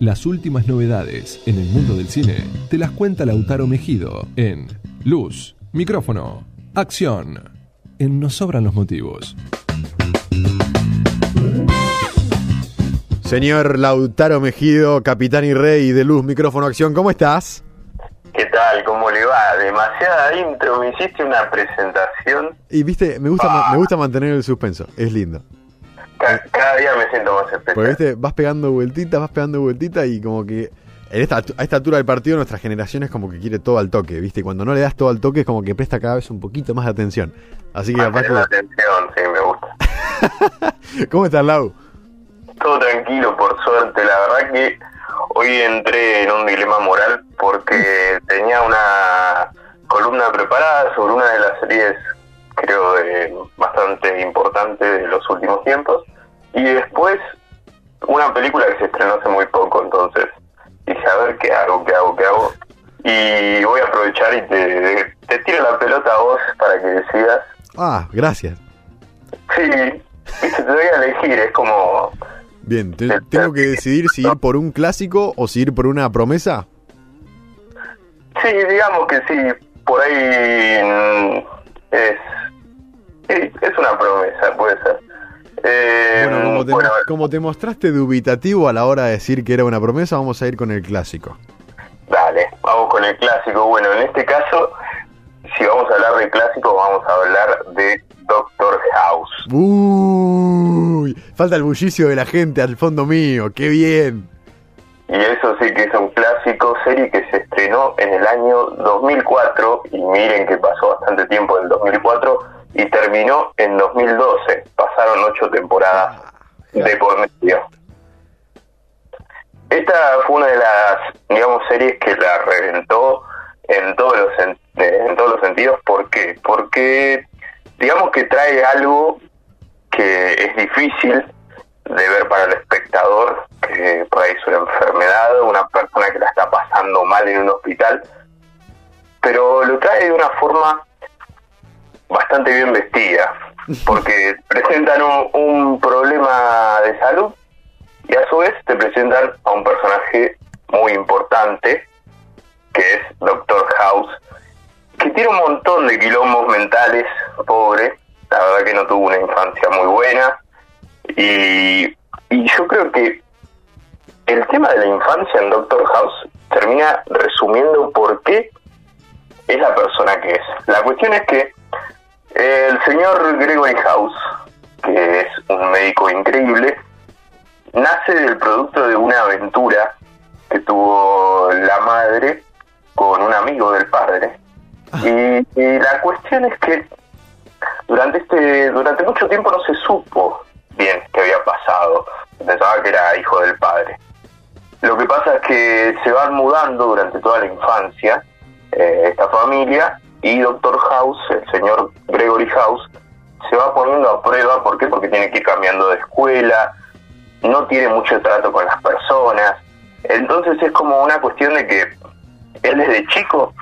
Las últimas novedades en el mundo del cine te las cuenta Lautaro Mejido en Luz, Micrófono, Acción. En Nos Sobran los Motivos. Señor Lautaro Mejido, capitán y rey de Luz, Micrófono, Acción, ¿cómo estás? ¿Qué tal? ¿Cómo le va? Demasiada intro, me hiciste una presentación. Y viste, me gusta, Ah. me gusta mantener el suspenso, es lindo. Ca- Cada día me siento más especial. Porque viste, vas pegando vueltitas, vas pegando vueltitas y como que en esta, a esta altura del partido nuestra generación es como que quiere todo al toque, viste, y cuando no le das todo al toque es como que presta cada vez un poquito más de atención. Así que aparte, atención, sí, me gusta. ¿cómo estás, Lau? Todo tranquilo, por suerte. La verdad que hoy entré en un dilema moral porque tenía una columna preparada sobre una de las series, creo, eh, bastante importante de los últimos tiempos. Y después una película que se estrenó hace muy poco, entonces dije, a ver qué hago, qué hago, qué hago. Y voy a aprovechar y te, te tiro la pelota a vos para que decidas. Ah, gracias. Sí, te voy a elegir, es como... Bien, te- tengo que decidir si ir por un clásico o si ir por una promesa. Sí, digamos que sí, por ahí mm, es, sí, es una promesa, puede ser. Eh, Bueno, como te, bueno, como te mostraste dubitativo a la hora de decir que era una promesa, vamos a ir con el clásico. dale, vamos con el clásico. Bueno, en este caso, si vamos a hablar de clásico, vamos a hablar de Doctor House. Uy, falta el bullicio de la gente al fondo mío, qué bien. Y eso sí que es un clásico, serie que se estrenó en el año 2004, y miren que pasó bastante tiempo en el 2004, y terminó en 2012. Pasaron ocho temporadas de por medio. Esta fue una de las, digamos, series que la reventó en todos los, eh, en todos los sentidos. ¿Por qué? Porque, digamos que trae algo que es difícil de ver para el espectador, que por ahí es una enfermedad, una persona que la está pasando mal en un hospital, pero lo trae de una forma bastante bien vestida, porque presentan un, un problema de salud y a su vez te presentan a un personaje muy importante, que es Doctor House, que tiene un montón de quilombos mentales, pobre, la verdad que no tuvo una infancia muy buena, y, y yo creo que el tema de la infancia en Doctor House termina resumiendo por qué es la persona que es. La cuestión es que el señor Gregory House, que es un médico increíble, nace del producto de una aventura que tuvo la madre con un amigo del padre. Y, y la cuestión es que durante este durante mucho tiempo no se supo bien qué había pasado. Pensaba que era hijo del padre. Lo que pasa es que se van mudando durante toda la infancia eh, esta familia y Doctor House, el señor Gregory House, se va poniendo a prueba. ¿Por qué? Porque tiene que ir cambiando de escuela, no tiene mucho trato con las personas. Entonces es como una cuestión de que él desde chico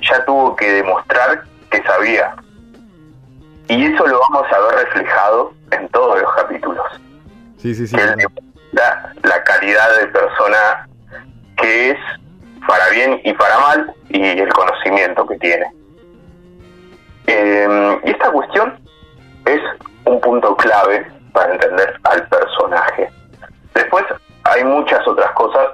ya tuvo que demostrar que sabía. Y eso lo vamos a ver reflejado en todos los capítulos. Sí, sí, sí. Que él demuestra la calidad de persona que es para bien y para mal y el conocimiento que tiene. Eh, y esta cuestión es un punto clave para entender al personaje. Después hay muchas otras cosas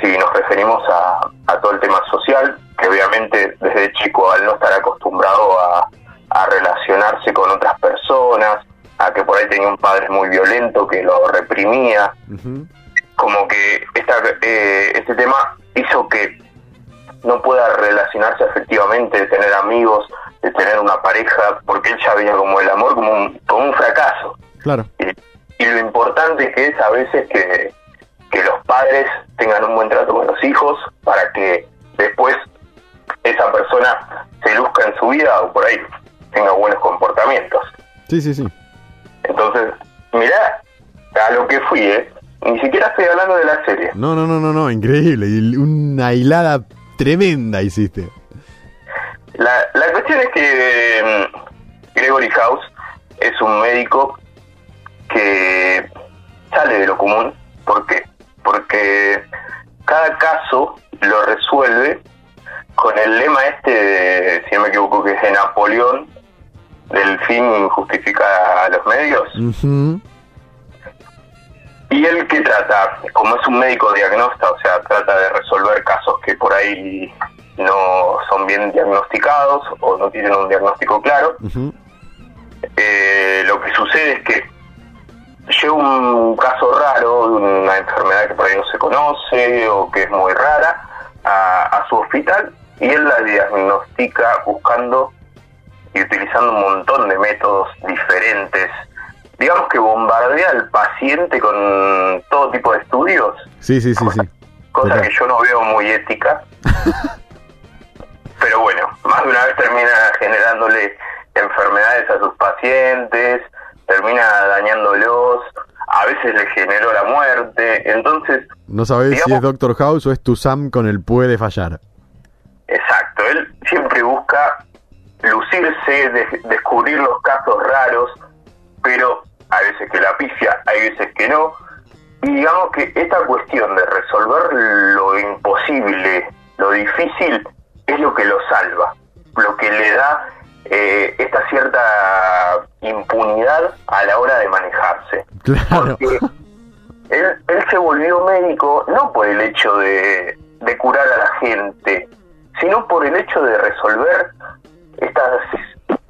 si nos referimos a, a todo el tema social, que obviamente desde chico al no estar acostumbrado a, a relacionarse con otras personas, a que por ahí tenía un padre muy violento que lo reprimía, como que esta, eh, este tema hizo que no pueda relacionarse afectivamente, de tener amigos, de tener una pareja, porque él ya veía como el amor como un, como un fracaso. Claro. Y, y lo importante que es a veces que, que los padres tengan un buen trato con los hijos para que después esa persona se luzca en su vida o por ahí tenga buenos comportamientos. Sí, sí, sí. Entonces, mirá a lo que fui, ¿eh? Ni siquiera estoy hablando de la serie. No, no, no, no, no, increíble. Una hilada tremenda hiciste. La, la cuestión es que mm, Gregory House es un médico que sale de lo común. ¿Por qué? Porque cada caso lo resuelve con el lema este, de, si no me equivoco, que es de Napoleón, del fin justifica a los medios. Y él que trata, como es un médico diagnóstico, o sea, trata de resolver casos que por ahí no bien diagnosticados o no tienen un diagnóstico claro, eh, lo que sucede es que llega un caso raro de una enfermedad que por ahí no se conoce o que es muy rara a, a su hospital y él la diagnostica buscando y utilizando un montón de métodos diferentes. Digamos que bombardea al paciente con todo tipo de estudios, Sí, sí, sí, sí. cosa Total. que yo no veo muy ética. Más de una vez termina generándole enfermedades a sus pacientes, termina dañándolos, a veces le generó la muerte. Entonces, No sabes si es Doctor House o es tu Sam con el puede fallar. exacto, él siempre busca lucirse, de- descubrir los casos raros, pero hay veces que la pifia, hay veces que no. Y digamos que esta cuestión de resolver lo imposible, lo difícil, Claro. Porque él, él se volvió médico no por el hecho de, de curar a la gente, sino por el hecho de resolver estas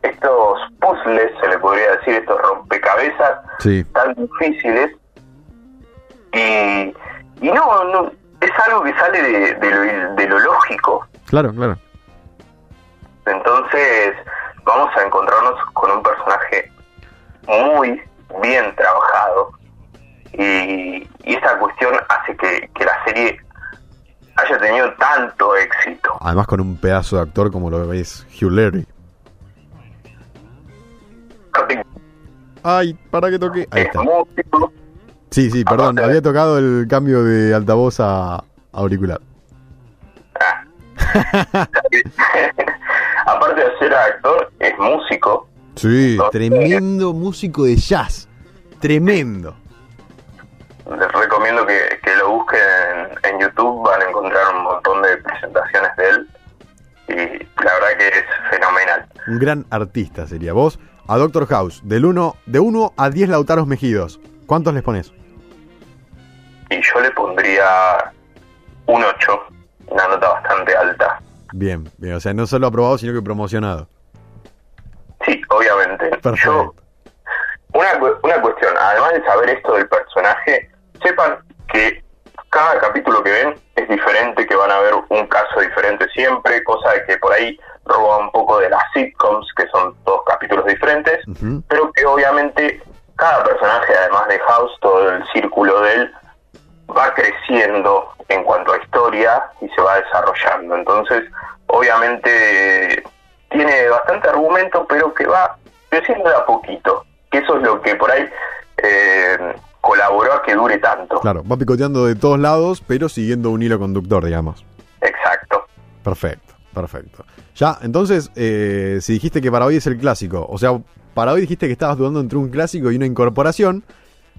estos puzzles, se le podría decir, estos rompecabezas Sí. tan difíciles. Y, y no, no, es algo que sale de, de lo, de lo lógico. Claro, claro. Entonces vamos a encontrarnos con un personaje muy y, y esta cuestión hace que, que la serie haya tenido tanto éxito. Además con un pedazo de actor como lo veis Hugh Laurie. Ay, para que toque. Ahí Es está. Sí, sí, perdón. Había tocado el cambio de altavoz a auricular. aparte de ser actor, es músico. Sí, tremendo músico de jazz. Tremendo. Les recomiendo que, que lo busquen en, en YouTube, van a encontrar un montón de presentaciones de él y la verdad que es fenomenal. Un gran artista sería. Vos, a Doctor House, del 1, de 1 a 10 Lautaros Mejidos. ¿Cuántos les pones? Y yo le pondría un 8, una nota bastante alta. Bien, bien. O sea, no solo aprobado, sino que promocionado. Sí, obviamente. Perfecto. Yo, una, una cuestión, además de saber esto del personaje, sepan que cada capítulo que ven es diferente, que van a ver un caso diferente siempre, cosa de que por ahí roba un poco de las sitcoms, que son dos capítulos diferentes, pero que obviamente cada personaje, además de House, todo el círculo de él, va creciendo en cuanto a historia y se va desarrollando. Entonces, obviamente tiene bastante argumento, pero que va creciendo de a poquito. Que eso es lo que por ahí eh, tanto. Claro, va picoteando de todos lados, pero siguiendo un hilo conductor, digamos. Exacto. Perfecto, perfecto. Ya, entonces, eh, si dijiste que para hoy es el clásico, o sea, para hoy dijiste que estabas dudando entre un clásico y una incorporación,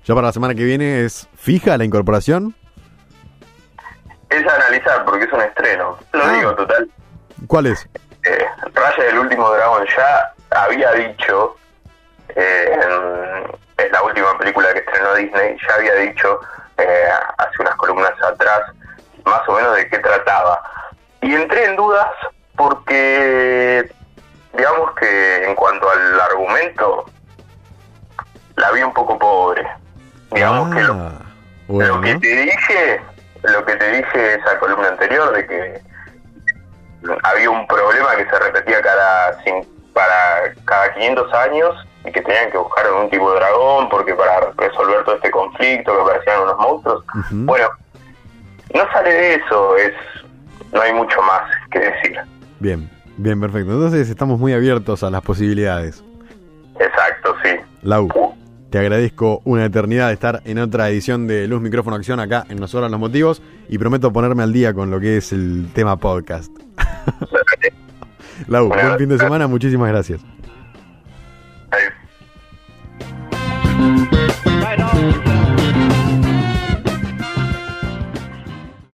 ya para la semana que viene es fija la incorporación. Es analizar porque es un estreno. Lo Ah. digo, total. ¿Cuál es? eh, Raya del último dragón ya había dicho eh, la última película que estrenó Disney ya había dicho eh, hace unas columnas atrás más o menos de qué trataba. Y entré en dudas porque digamos que en cuanto al argumento la vi un poco pobre. Digamos que lo, Ah, bueno, lo que te dije, lo que te dije esa columna anterior de que había un problema que se repetía cada para cada 500 años y que tenían que buscar un tipo de dragón porque para resolver todo este conflicto que aparecían unos monstruos. Bueno, no sale de eso, es no hay mucho más que decir. Bien, bien, perfecto. Entonces estamos muy abiertos a las posibilidades. Exacto, sí. Lau, Uh, te agradezco una eternidad de estar en otra edición de Luz Micrófono Acción acá en Nosotros los Motivos y prometo ponerme al día con lo que es el tema podcast. Lau, buen fin de semana, muchísimas gracias.